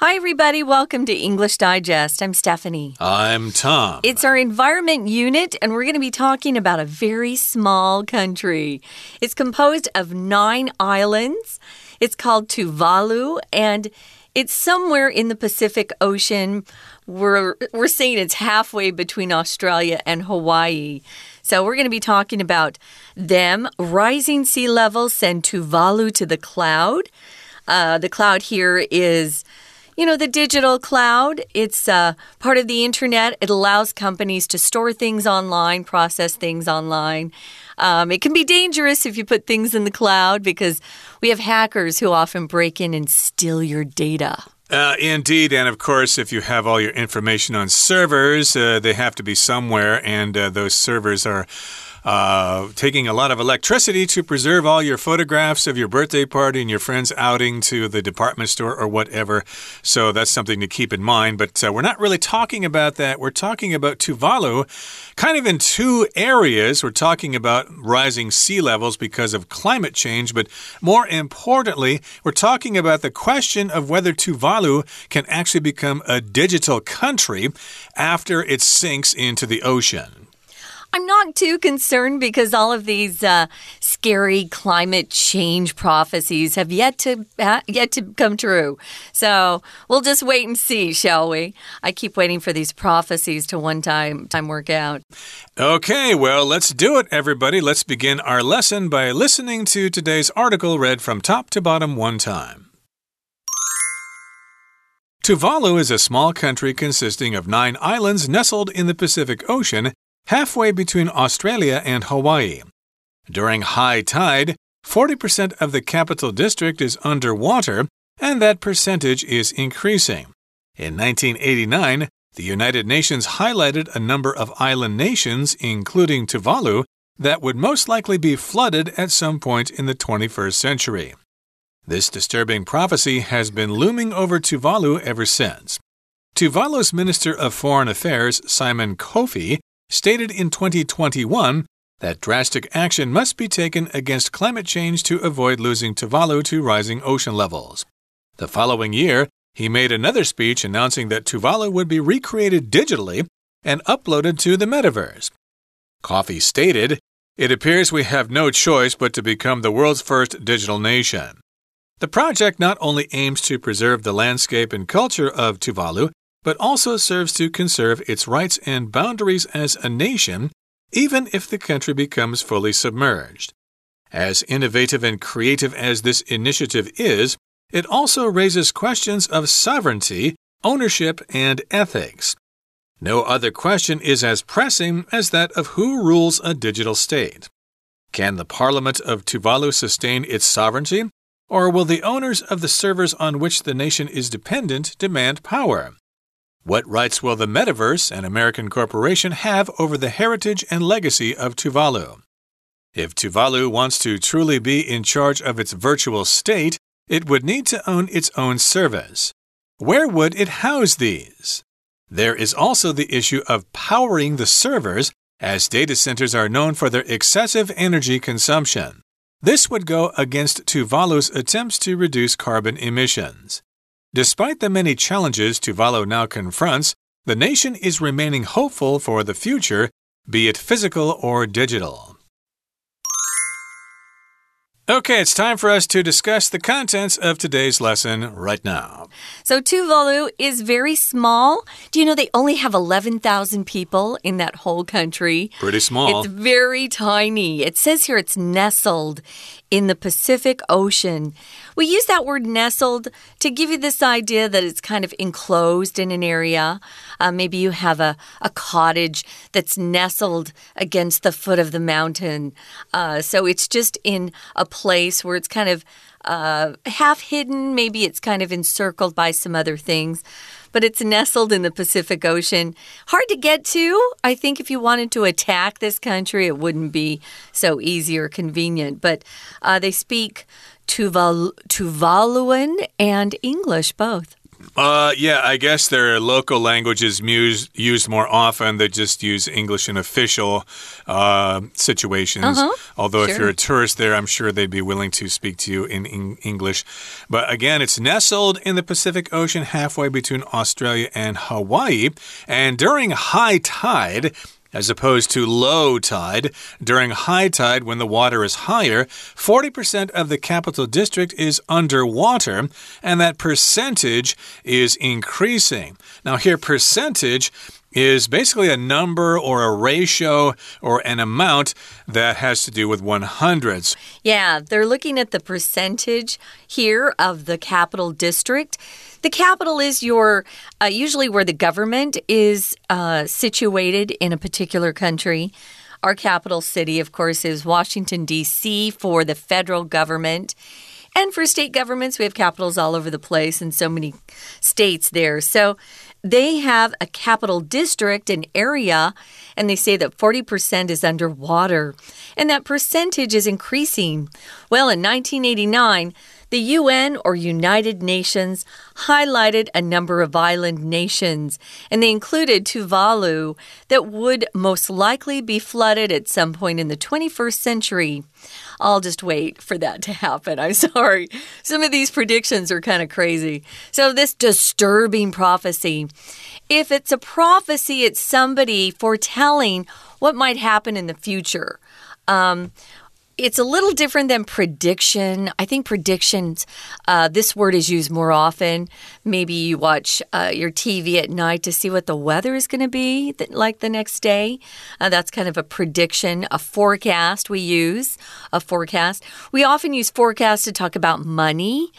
Hi, everybody. Welcome to English Digest. I'm Stephanie. I'm Tom. It's our environment unit, and we're going to be talking about a very small country. It's composed of nine islands. It's called Tuvalu, and it's somewhere in the Pacific Ocean. We're, we're saying it's halfway between Australia and Hawaii. So, we're going to be talking about them. Rising sea levels send Tuvalu to the cloud. Uh, the cloud here is you know, the digital cloud, it's uh, part of the internet. It allows companies to store things online, process things online. Um, it can be dangerous if you put things in the cloud because we have hackers who often break in and steal your data. Uh, indeed, and of course, if you have all your information on servers, uh, they have to be somewhere, and uh, those servers are uh, taking a lot of electricity to preserve all your photographs of your birthday party and your friends outing to the department store or whatever. So that's something to keep in mind. But uh, we're not really talking about that. We're talking about Tuvalu kind of in two areas. We're talking about rising sea levels because of climate change, but more importantly, we're talking about the question of whether Tuvalu can actually become a digital country after it sinks into the ocean. I'm not too concerned because all of these uh, scary climate change prophecies have yet to yet to come true. So we'll just wait and see, shall we? I keep waiting for these prophecies to one time time work out. Okay, well, let's do it, everybody. Let's begin our lesson by listening to today's article read from top to bottom one time. Tuvalu is a small country consisting of nine islands nestled in the Pacific Ocean halfway between Australia and Hawaii. During high tide, 40% of the capital district is underwater, and that percentage is increasing. In 1989, the United Nations highlighted a number of island nations, including Tuvalu, that would most likely be flooded at some point in the 21st century. This disturbing prophecy has been looming over Tuvalu ever since. Tuvalu's Minister of Foreign Affairs, Simon Kofe, stated in 2021 that drastic action must be taken against climate change to avoid losing Tuvalu to rising ocean levels. The following year, he made another speech announcing that Tuvalu would be recreated digitally and uploaded to the metaverse. Kofe stated, It appears we have no choice but to become the world's first digital nation. The project not only aims to preserve the landscape and culture of Tuvalu, but also serves to conserve its rights and boundaries as a nation, even if the country becomes fully submerged. As innovative and creative as this initiative is, it also raises questions of sovereignty, ownership, and ethics. No other question is as pressing as that of who rules a digital state. Can the Parliament of Tuvalu sustain its sovereignty, or will the owners of the servers on which the nation is dependent demand power? What rights will the metaverse, an American corporation, have over the heritage and legacy of Tuvalu? If Tuvalu wants to truly be in charge of its virtual state, it would need to own its own servers. Where would it house these? There is also the issue of powering the servers, as data centers are known for their excessive energy consumption. This would go against Tuvalu's attempts to reduce carbon emissions. Despite the many challenges Tuvalu now confronts, the nation is remaining hopeful for the future, be it physical or digital. Okay, it's time for us to discuss the contents of today's lesson right now. So, Tuvalu is very small. Do you know they only have 11,000 people in that whole country? Pretty small. It's very tiny. It says here it's nestled in the Pacific Ocean. We use that word nestled to give you this idea that it's kind of enclosed in an area. Uh, maybe you have a, a cottage that's nestled against the foot of the mountain. Uh, so it's just in a place where it's kind of uh, half hidden. Maybe it's kind of encircled by some other things but it's nestled in the Pacific Ocean. Hard to get to. I think if you wanted to attack this country, it wouldn't be so easy or convenient. But uh, they speak Tuval Tuvaluan and English both. Uh, yeah, I guess their local language is used, used more often. They just use English in official uh, situations. Uh -huh. Although, sure. if you're a tourist there, I'm sure they'd be willing to speak to you in, in English. But again, it's nestled in the Pacific Ocean halfway between Australia and Hawaii. And during high tide, as opposed to low tide. During high tide, when the water is higher, 40% of the capital district is underwater, and that percentage is increasing. Now, here, percentage is basically a number or a ratio or an amount that has to do with 100s. Yeah, they're looking at the percentage here of the capital district. The capital is your uh, usually where the government is uh, situated in a particular country. Our capital city, of course, is Washington, D.C., for the federal government. And for state governments, we have capitals all over the place and so many states there. So they have a capital district, an area, and they say that 40% is underwater. And that percentage is increasing. Well, in 1989, the UN or United Nations highlighted a number of island nations, and they included Tuvalu that would most likely be flooded at some point in the 21st century. I'll just wait for that to happen. I'm sorry. Some of these predictions are kind of crazy. So, this disturbing prophecy, if it's a prophecy, it's somebody foretelling what might happen in the future. Um, it's a little different than prediction. I think predictions, uh, this word is used more often. Maybe you watch uh, your TV at night to see what the weather is going to be like the next day. Uh, that's kind of a prediction, a forecast we use, a forecast. We often use forecast to talk about money.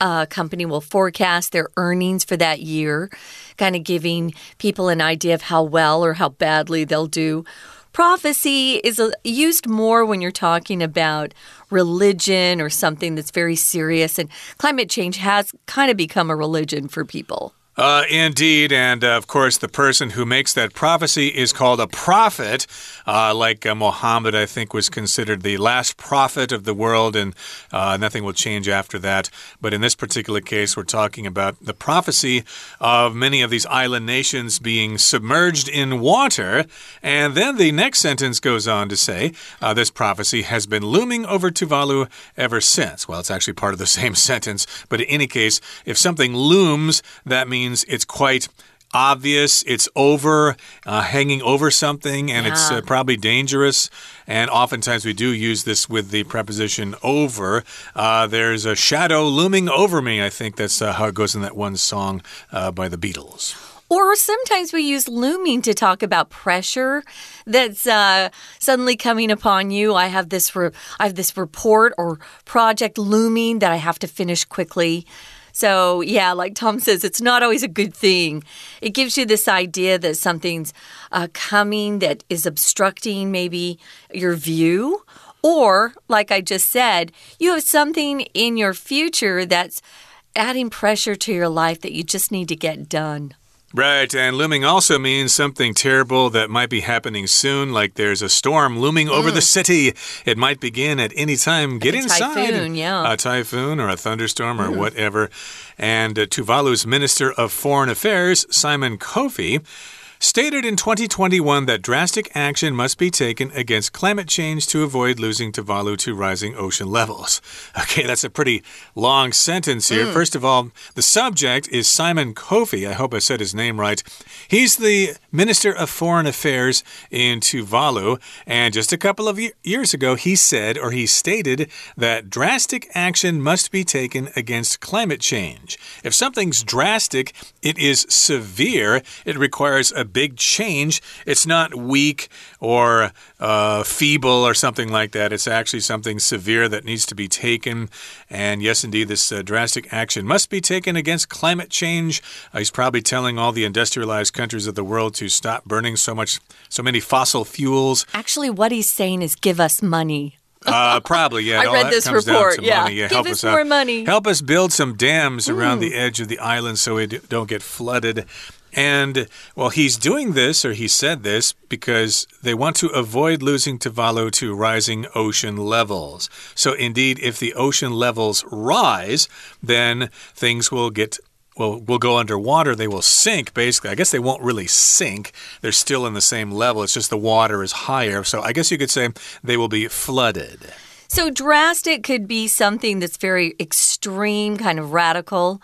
A company will forecast their earnings for that year, kind of giving people an idea of how well or how badly they'll do. Prophecy is used more when you're talking about religion or something that's very serious, and climate change has kind of become a religion for people. Uh, indeed. And uh, of course, the person who makes that prophecy is called a prophet. Uh, like uh, Muhammad, I think, was considered the last prophet of the world, and uh, nothing will change after that. But in this particular case, we're talking about the prophecy of many of these island nations being submerged in water. And then the next sentence goes on to say uh, this prophecy has been looming over Tuvalu ever since. Well, it's actually part of the same sentence. But in any case, if something looms, that means means it's quite obvious, it's over, uh, hanging over something, and yeah. it's uh, probably dangerous. And oftentimes we do use this with the preposition over. Uh, there's a shadow looming over me. I think that's uh, how it goes in that one song uh, by the Beatles. Or sometimes we use looming to talk about pressure that's uh, suddenly coming upon you. I have this I have this report or project looming that I have to finish quickly. So, yeah, like Tom says, it's not always a good thing. It gives you this idea that something's uh, coming that is obstructing maybe your view. Or, like I just said, you have something in your future that's adding pressure to your life that you just need to get done. Right, and looming also means something terrible that might be happening soon, like there's a storm looming mm. over the mm. city. It might begin at any time. Get a inside. Typhoon, yeah. A typhoon or a thunderstorm or mm. whatever. And uh, Tuvalu's Minister of Foreign Affairs, Simon Kofe, stated in 2021 that drastic action must be taken against climate change to avoid losing Tuvalu to rising ocean levels. Okay, that's a pretty long sentence here. Mm. First of all, the subject is Simon Kofi. I hope I said his name right. He's the Minister of Foreign Affairs in Tuvalu. And just a couple of years ago, he said or he stated that drastic action must be taken against climate change. If something's drastic, it is severe. It requires a big change. It's not weak or uh, feeble or something like that. It's actually something severe that needs to be taken. And yes, indeed, this uh, drastic action must be taken against climate change. Uh, he's probably telling all the industrialized countries of the world to stop burning so much, so many fossil fuels. Actually, what he's saying is give us money. Uh, probably, yeah. I read this report. Yeah. yeah. Give help us, us more out. money. Help us build some dams around mm. the edge of the island so we don't get flooded. And, well, he's doing this, or he said this, because they want to avoid losing Tuvalu to rising ocean levels. So, indeed, if the ocean levels rise, then things will get will will go underwater, they will sink. Basically, I guess they won't really sink. They're still in the same level. It's just the water is higher. So I guess you could say they will be flooded. So drastic could be something that's very extreme, kind of radical.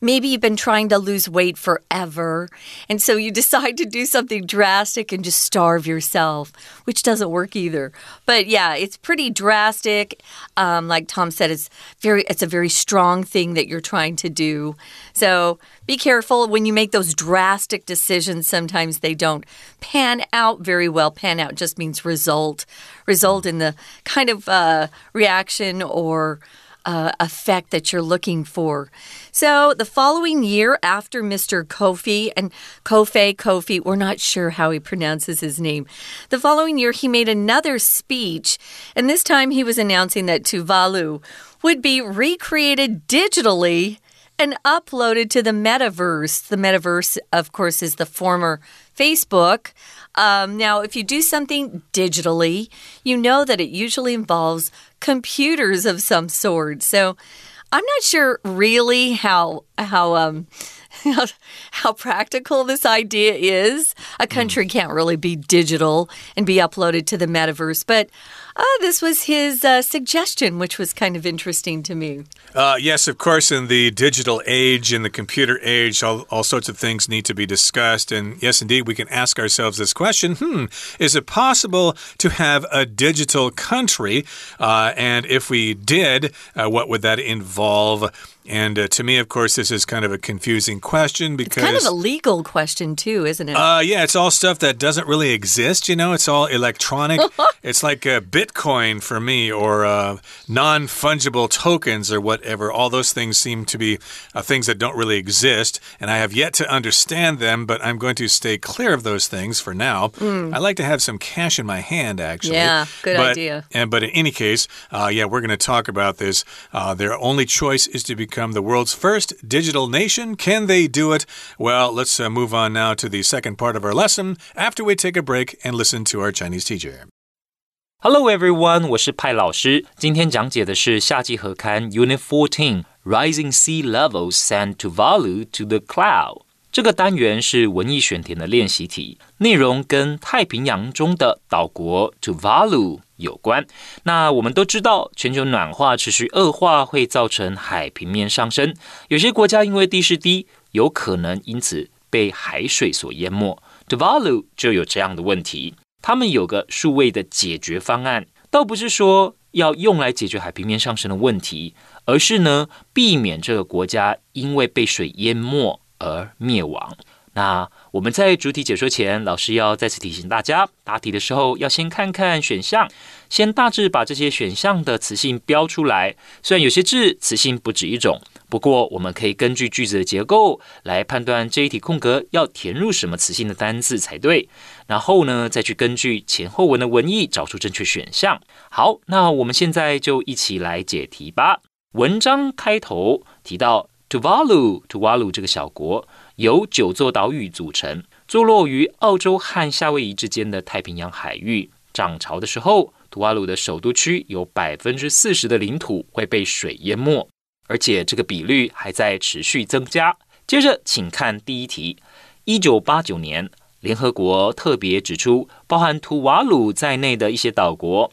Maybe you've been trying to lose weight forever, and so you decide to do something drastic and just starve yourself, which doesn't work either. But yeah, it's pretty drastic. Um, like Tom said, it's very it's a very strong thing that you're trying to do. So be careful when you make those drastic decisions. Sometimes they don't pan out very well. Pan out just means result, result in the kind of uh, reaction or uh, effect that you're looking for. So the following year, after Mr. Kofi and Kofi Kofi, we're not sure how he pronounces his name. The following year, he made another speech, and this time he was announcing that Tuvalu would be recreated digitally and uploaded to the metaverse. The metaverse, of course, is the former Facebook. Um, now, if you do something digitally, you know that it usually involves computers of some sort. So I'm not sure really how how um how, practical this idea is. A country mm. can't really be digital and be uploaded to the metaverse, but uh, this was his uh, suggestion, which was kind of interesting to me. Uh, yes, of course, in the digital age, in the computer age, all, all sorts of things need to be discussed. And yes, indeed, we can ask ourselves this question hmm, is it possible to have a digital country? Uh, and if we did, uh, what would that involve? And uh, to me, of course, this is kind of a confusing question because. It's kind of a legal question, too, isn't it? Uh, yeah, it's all stuff that doesn't really exist, you know? It's all electronic. it's like a Bitcoin for me or uh, non fungible tokens or whatever. All those things seem to be uh, things that don't really exist. And I have yet to understand them, but I'm going to stay clear of those things for now. Mm. I like to have some cash in my hand, actually. Yeah, good but, idea. And, but in any case, uh, yeah, we're going to talk about this. Uh, their only choice is to be become the world's first digital nation. Can they do it? Well, let's uh, move on now to the second part of our lesson after we take a break and listen to our Chinese teacher. Hello everyone，我是派老师。今天讲解的是夏季合刊 Unit Fourteen Rising Sea Levels Send Tuvalu to the Cloud。 这个单元是文艺选填的练习题，内容跟太平洋中的岛国 Tuvalu 有关。那我们都知道，全球暖化持续恶化会造成海平面上升，有些国家因为地势低，有可能因此被海水所淹没。Tuvalu 就有这样的问题，他们有个数位的解决方案，倒不是说要用来解决海平面上升的问题，而是呢避免这个国家因为被水淹没。而灭亡。那我们在主体解说前，老师要再次提醒大家，答题的时候要先看看选项，先大致把这些选项的词性标出来。虽然有些字词性不止一种，不过我们可以根据句子的结构来判断这一题空格要填入什么词性的单字才对。然后呢，再去根据前后文的文意找出正确选项。好，那我们现在就一起来解题吧。文章开头提到。Tuvalu，Tuvalu 这个小国由九座岛屿组成，坐落于澳洲和夏威夷之间的太平洋海域。涨潮的时候，图瓦鲁的首都区有百分之四十的领土会被水淹没，而且这个比率还在持续增加。接着，请看第一题：一九八九年，联合国特别指出，包含图瓦鲁在内的一些岛国，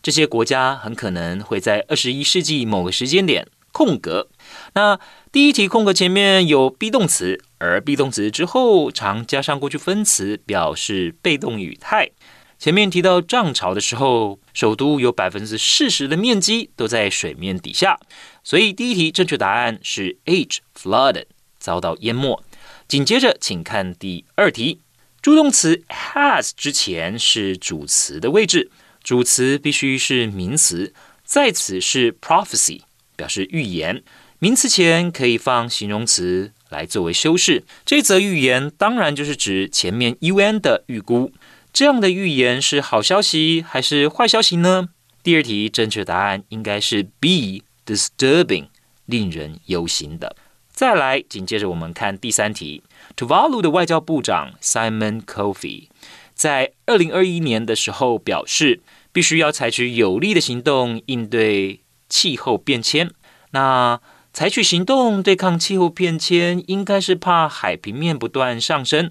这些国家很可能会在二十一世纪某个时间点空格。那第一题空格前面有 be 动词，而 be 动词之后常加上过去分词，表示被动语态。前面提到涨潮的时候，首都有百分之四十的面积都在水面底下，所以第一题正确答案是 H flooded 遭到淹没。紧接着，请看第二题，助动词 has 之前是主词的位置，主词必须是名词，在此是 prophecy 表示预言。名词前可以放形容词来作为修饰。这则预言当然就是指前面 un 的预估。这样的预言是好消息还是坏消息呢？第二题正确答案应该是 B disturbing，令人忧心的。再来，紧接着我们看第三题。Tuvalu 的外交部长 Simon Kofi 在二零二一年的时候表示，必须要采取有力的行动应对气候变迁。那采取行动对抗气候变迁，应该是怕海平面不断上升。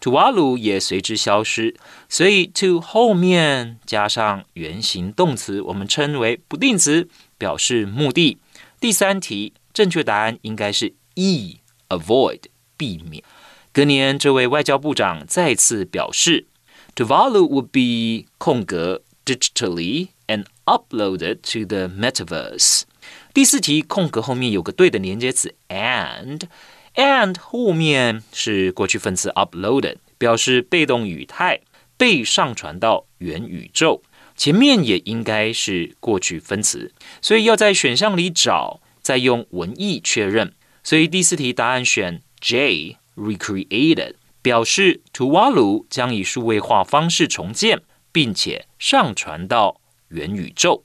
图瓦鲁也随之消失，所以 to 后面加上原形动词，我们称为不定词，表示目的。第三题正确答案应该是 E，avoid 避免。隔年，这位外交部长再次表示，Tuvalu would be 空格 digitally and uploaded to the metaverse。第四题空格后面有个对的连接词 and。and 后面是过去分词 uploaded，表示被动语态，被上传到元宇宙。前面也应该是过去分词，所以要在选项里找，再用文意确认。所以第四题答案选 J，recreated，表示图瓦卢将以数位化方式重建，并且上传到元宇宙。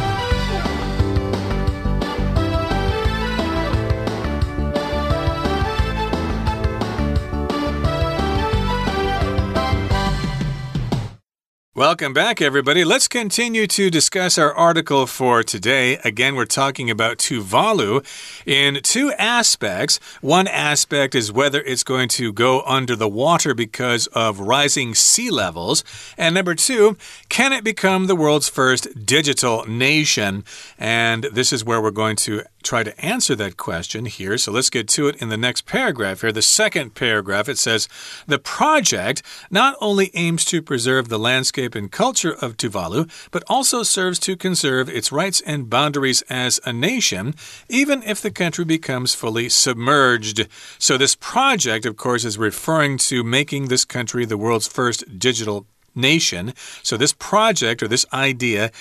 Welcome back, everybody. Let's continue to discuss our article for today. Again, we're talking about Tuvalu in two aspects. One aspect is whether it's going to go under the water because of rising sea levels. And number two, can it become the world's first digital nation? And this is where we're going to try to answer that question here. So let's get to it in the next paragraph here. The second paragraph, it says The project not only aims to preserve the landscape and culture of Tuvalu, but also serves to conserve its rights and boundaries as a nation, even if the country becomes fully submerged. So this project, of course, is referring to making this country the world's first digital nation. So this project or this idea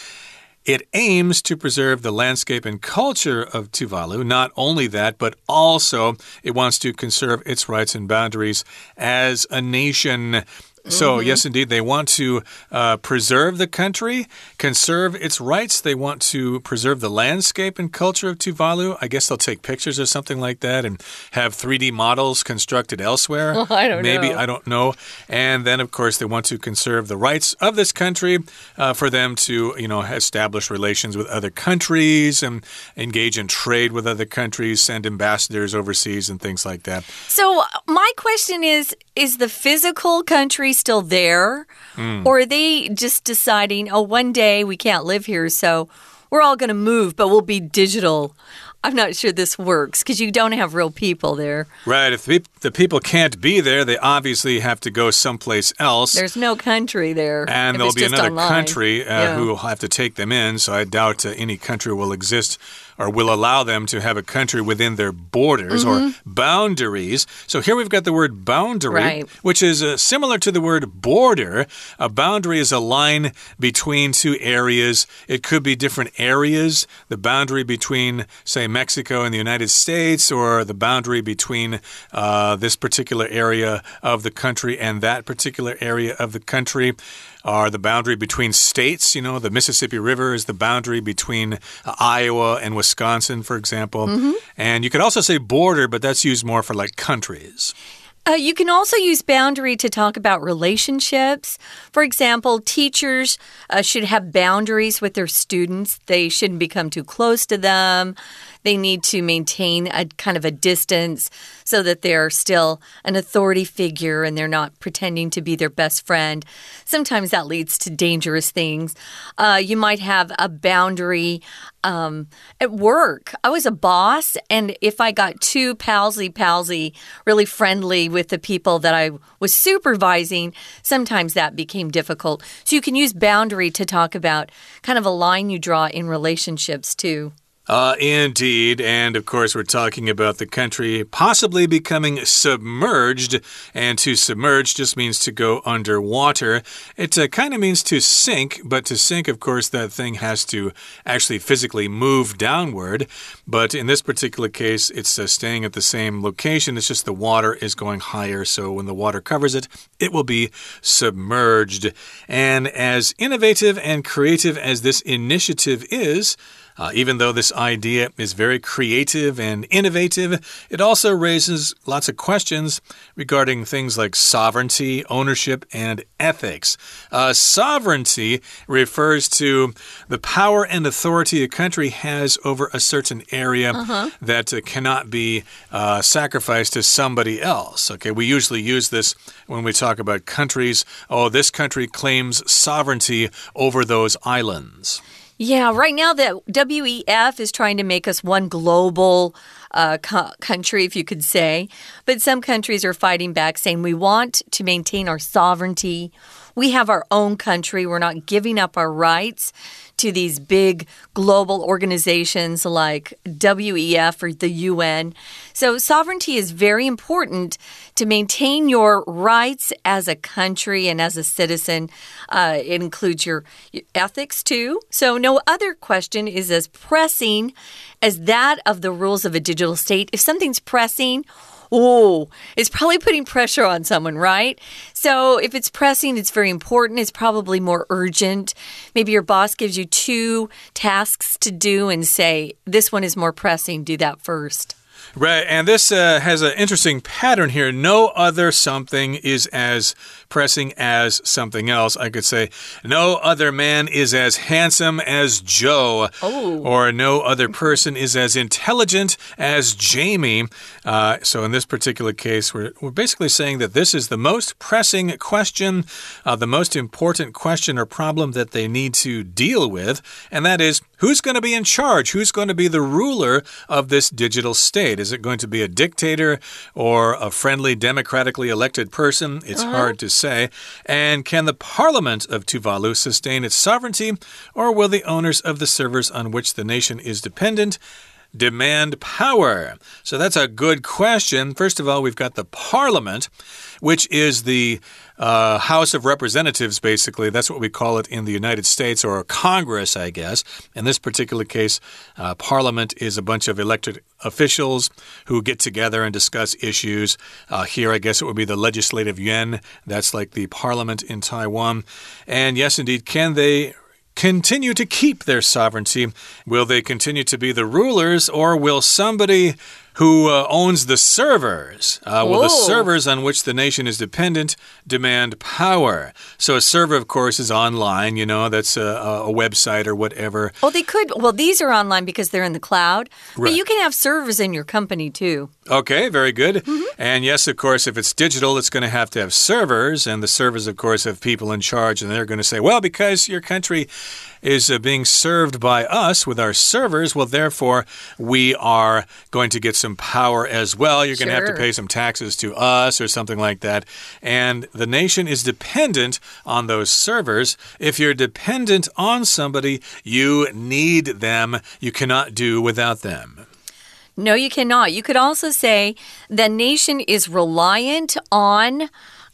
it aims to preserve the landscape and culture of Tuvalu. Not only that, but also it wants to conserve its rights and boundaries as a nation. So, mm -hmm. yes, indeed, they want to uh, preserve the country, conserve its rights. They want to preserve the landscape and culture of Tuvalu. I guess they'll take pictures or something like that and have 3D models constructed elsewhere. Well, I don't Maybe, know. I don't know. And then, of course, they want to conserve the rights of this country uh, for them to, you know, establish relations with other countries and engage in trade with other countries, send ambassadors overseas and things like that. So, my question is is the physical country still there? Mm. Or are they just deciding, oh, one day we can't live here, so we're all going to move, but we'll be digital? I'm not sure this works because you don't have real people there. Right. If the people can't be there, they obviously have to go someplace else. There's no country there. And there'll be another online. country uh, yeah. who will have to take them in. So I doubt uh, any country will exist or will allow them to have a country within their borders mm -hmm. or mm-hmm. boundaries. So here we've got the word boundary, right. which is uh, similar to the word border. A boundary is a line between two areas. It could be different areas, the boundary between, say, Mexico and the United States, or the boundary between uh, this particular area of the country and that particular area of the country are the boundary between states. You know, the Mississippi River is the boundary between uh, Iowa and Wisconsin, for example. Mm -hmm. And you could also say border, but that's used more for like countries. Uh, you can also use boundary to talk about relationships. For example, teachers uh, should have boundaries with their students. They shouldn't become too close to them. They need to maintain a kind of a distance so that they're still an authority figure and they're not pretending to be their best friend. Sometimes that leads to dangerous things. Uh, you might have a boundary um, at work. I was a boss, and if I got too palsy palsy, really friendly with the people that I was supervising, sometimes that became difficult. So you can use boundary to talk about kind of a line you draw in relationships too. Uh, indeed. And of course, we're talking about the country possibly becoming submerged. And to submerge just means to go underwater. It uh, kind of means to sink, but to sink, of course, that thing has to actually physically move downward. But in this particular case, it's uh, staying at the same location. It's just the water is going higher. So when the water covers it, it will be submerged. And as innovative and creative as this initiative is, uh, even though this idea is very creative and innovative. It also raises lots of questions regarding things like sovereignty, ownership, and ethics. Uh, sovereignty refers to the power and authority a country has over a certain area uh -huh. that uh, cannot be uh, sacrificed to somebody else. Okay, we usually use this when we talk about countries. Oh, this country claims sovereignty over those islands. Yeah, right now the WEF is trying to make us one global uh, co country, if you could say. But some countries are fighting back, saying we want to maintain our sovereignty. We have our own country. We're not giving up our rights to these big global organizations like WEF or the UN. So, sovereignty is very important to maintain your rights as a country and as a citizen. Uh, it includes your, your ethics too. So, no other question is as pressing as that of the rules of a digital state. If something's pressing, oh, it's probably putting pressure on someone, right? So if it's pressing, it's very important. It's probably more urgent. Maybe your boss gives you two tasks to do and say, this one is more pressing, do that first. Right, and this uh, has an interesting pattern here. No other something is as pressing as something else. I could say, no other man is as handsome as Joe. Oh. Or no other person is as intelligent as Jamie. Uh, so in this particular case, we're, we're basically saying that this is the most pressing question, uh, the most important question or problem that they need to deal with. And that is who's going to be in charge? Who's going to be the ruler of this digital state? Is it going to be a dictator or a friendly, democratically elected person? It's uh -huh. hard to say? And can the Parliament of Tuvalu sustain its sovereignty, or will the owners of the servers on which the nation is dependent? Demand power? So that's a good question. First of all, we've got the parliament, which is the uh, House of Representatives, basically. That's what we call it in the United States, or Congress, I guess. In this particular case, uh, Parliament is a bunch of elected officials who get together and discuss issues. Uh, here, I guess it would be the Legislative Yuan. That's like the Parliament in Taiwan. And yes, indeed, can they continue to keep their sovereignty? Will they continue to be the rulers, or will somebody who uh, owns the servers. Uh, well, the servers on which the nation is dependent demand power. So a server, of course, is online. You know, that's a, a website or whatever. Oh, they could. Well, these are online because they're in the cloud. Right. But you can have servers in your company too. Okay, very good. Mm -hmm. And yes, of course, if it's digital, it's going to have to have servers, and the servers, of course, have people in charge, and they're going to say, well, because your country is uh, being served by us with our servers, well, therefore, we are going to get some power as well. You're going to have to pay some taxes to us or something like that. And the nation is dependent on those servers. If you're dependent on somebody, you need them. You cannot do without them. No, you cannot. You could also say the nation is reliant on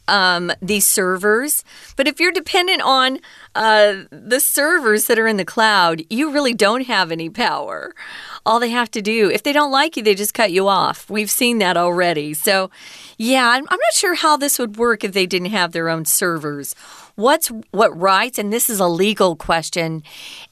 um, these servers. But if you're dependent on uh, the servers that are in the cloud, you really don't have any power. All they have to do, if they don't like you, they just cut you off. We've seen that already. So, yeah, I'm, I'm not sure how this would work if they didn't have their own servers. What's what rights? And this is a legal question.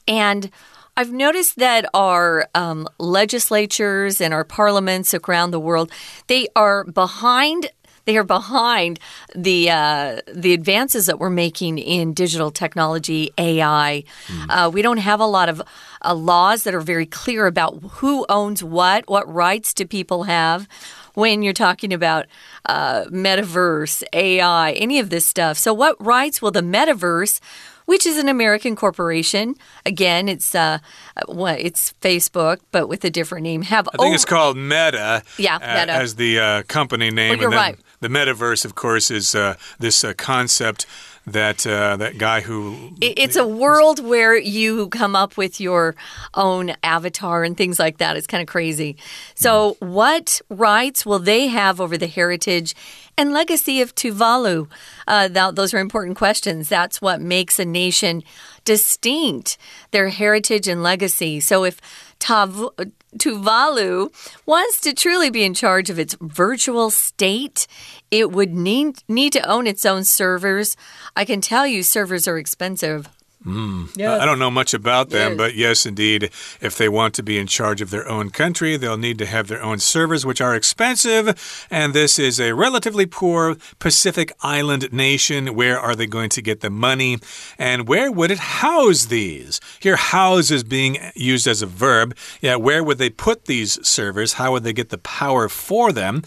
And I've noticed that our um, legislatures and our parliaments around the world they are behind. They are behind the uh, the advances that we're making in digital technology, AI. Mm. Uh, we don't have a lot of uh, laws that are very clear about who owns what, what rights do people have when you're talking about uh, metaverse, AI, any of this stuff. So, what rights will the metaverse? which is an American corporation. Again, it's uh, what it's Facebook, but with a different name. Have I think it's called Meta. Yeah, Meta as the uh, company name. Oh, you're right. The metaverse, of course, is uh, this uh, concept that uh, that guy who it's a world where you come up with your own avatar and things like that. It's kind of crazy. So, mm. what rights will they have over the heritage and legacy of Tuvalu? Uh, that, those are important questions. That's what makes a nation distinct, their heritage and legacy. So, if Tuvalu wants to truly be in charge of its virtual state, it would need, need to own its own servers. I can tell you, servers are expensive. Mm. Yeah. I don't know much about them, yes. but yes, indeed, if they want to be in charge of their own country, they'll need to have their own servers, which are expensive. And this is a relatively poor Pacific island nation. Where are they going to get the money? And where would it house these? Here, house is being used as a verb. Yeah, where would they put these servers? How would they get the power for them?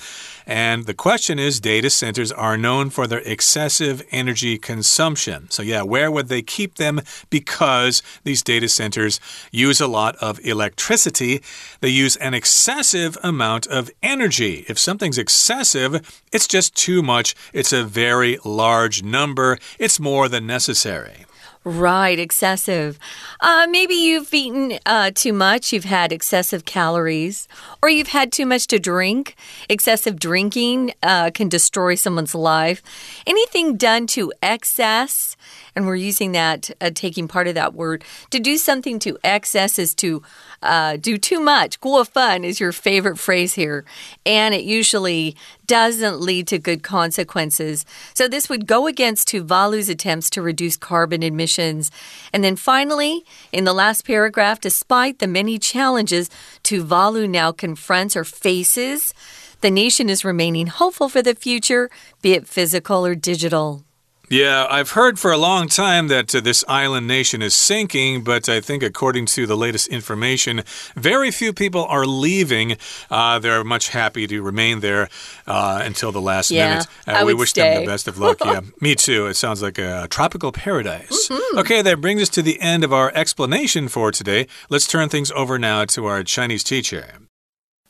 And the question is data centers are known for their excessive energy consumption. So, yeah, where would they keep them? Because these data centers use a lot of electricity. They use an excessive amount of energy. If something's excessive, it's just too much. It's a very large number. It's more than necessary. Right, excessive. Uh, maybe you've eaten uh, too much, you've had excessive calories, or you've had too much to drink. Excessive drinking uh, can destroy someone's life. Anything done to excess, and we're using that, uh, taking part of that word, to do something to excess is to uh, do too much. Cool fun is your favorite phrase here, and it usually doesn't lead to good consequences. So this would go against Tuvalu's attempts to reduce carbon emissions. And then finally, in the last paragraph, despite the many challenges Tuvalu now confronts or faces, the nation is remaining hopeful for the future, be it physical or digital. Yeah, I've heard for a long time that uh, this island nation is sinking, but I think according to the latest information, very few people are leaving. Uh, they're much happy to remain there uh, until the last yeah, minute. Uh, we wish stay. them the best of luck. yeah, me too. It sounds like a tropical paradise. Mm -hmm. Okay, that brings us to the end of our explanation for today. Let's turn things over now to our Chinese teacher.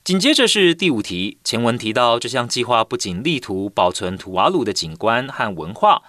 紧接着是第五题，前文提到这项计划不仅力图保存图瓦鲁的景观和文化。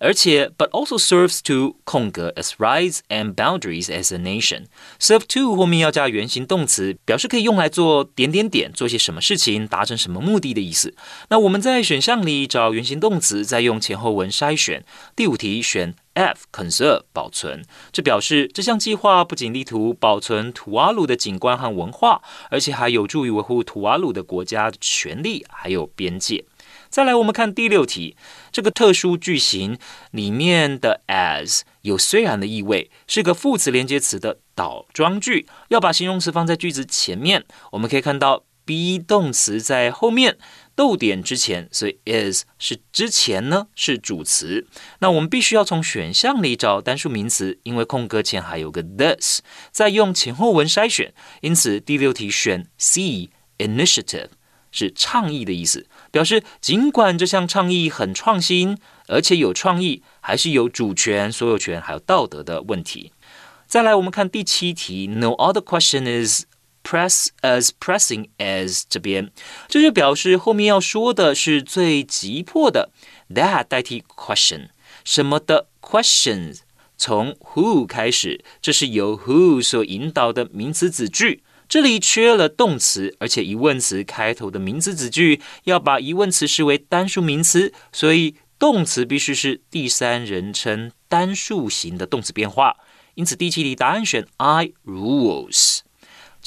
而且，but also serves to 空格 as rights and boundaries as a nation。serve to 后面要加原形动词，表示可以用来做点点点，做些什么事情，达成什么目的的意思。那我们在选项里找原形动词，再用前后文筛选。第五题选 F conserve 保存，这表示这项计划不仅力图保存土瓦鲁的景观和文化，而且还有助于维护土瓦鲁的国家权利还有边界。再来，我们看第六题，这个特殊句型里面的 as 有虽然的意味，是个副词连接词的倒装句，要把形容词放在句子前面。我们可以看到 be 动词在后面，逗点之前，所以 is 是之前呢是主词。那我们必须要从选项里找单数名词，因为空格前还有个 this，再用前后文筛选。因此第六题选 C initiative。是倡议的意思，表示尽管这项倡议很创新，而且有创意，还是有主权、所有权还有道德的问题。再来，我们看第七题，No other question is press as pressing as 这边，这就表示后面要说的是最急迫的。That 代替 question，什么的 questions 从 who 开始，这是由 who 所引导的名词子句。这里缺了动词，而且疑问词开头的名词子句要把疑问词视为单数名词，所以动词必须是第三人称单数型的动词变化。因此，第七题答案选 I rules。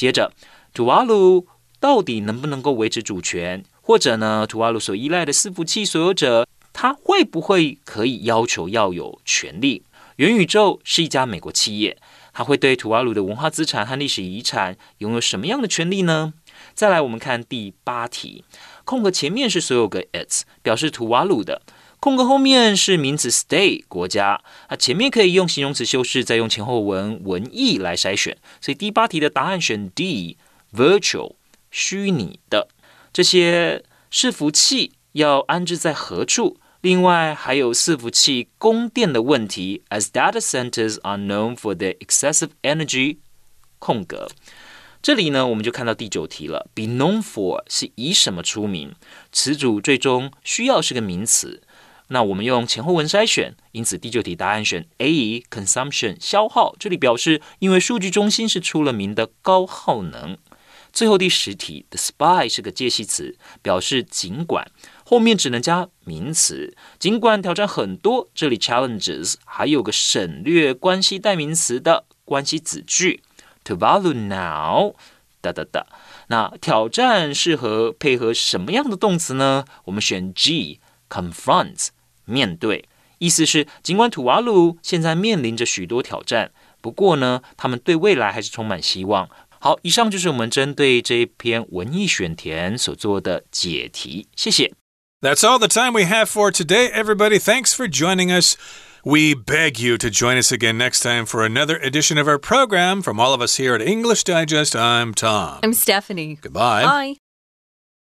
接着，土瓦鲁到底能不能够维持主权？或者呢，土瓦鲁所依赖的伺服器所有者，他会不会可以要求要有权利？元宇宙是一家美国企业。它会对土瓦鲁的文化资产和历史遗产拥有什么样的权利呢？再来，我们看第八题，空格前面是所有个 its，表示土瓦鲁的；空格后面是名词 stay 国家。啊，前面可以用形容词修饰，再用前后文文意来筛选。所以第八题的答案选 D，virtual 虚拟的这些伺服器要安置在何处？另外还有伺服器供电的问题，as data centers are known for their excessive energy。空格，这里呢我们就看到第九题了。Be known for 是以什么出名？词组最终需要是个名词。那我们用前后文筛选，因此第九题答案选 A，consumption 消耗。这里表示因为数据中心是出了名的高耗能。最后第十题，the spy 是个介系词，表示尽管。后面只能加名词，尽管挑战很多，这里 challenges 还有个省略关系代名词的关系子句，to value now 哒哒哒。那挑战适合配合什么样的动词呢？我们选 G confront 面对， 意思是，尽管土瓦鲁现在面临着许多挑战，不过呢，他们对未来还是充满希望。好，以上就是我们针对这一篇文艺选填所做的解题。谢谢。That's all the time we have for today, everybody. Thanks for joining us. We beg you to join us again next time for another edition of our program. From all of us here at English Digest, I'm Tom. I'm Stephanie. Goodbye. Bye.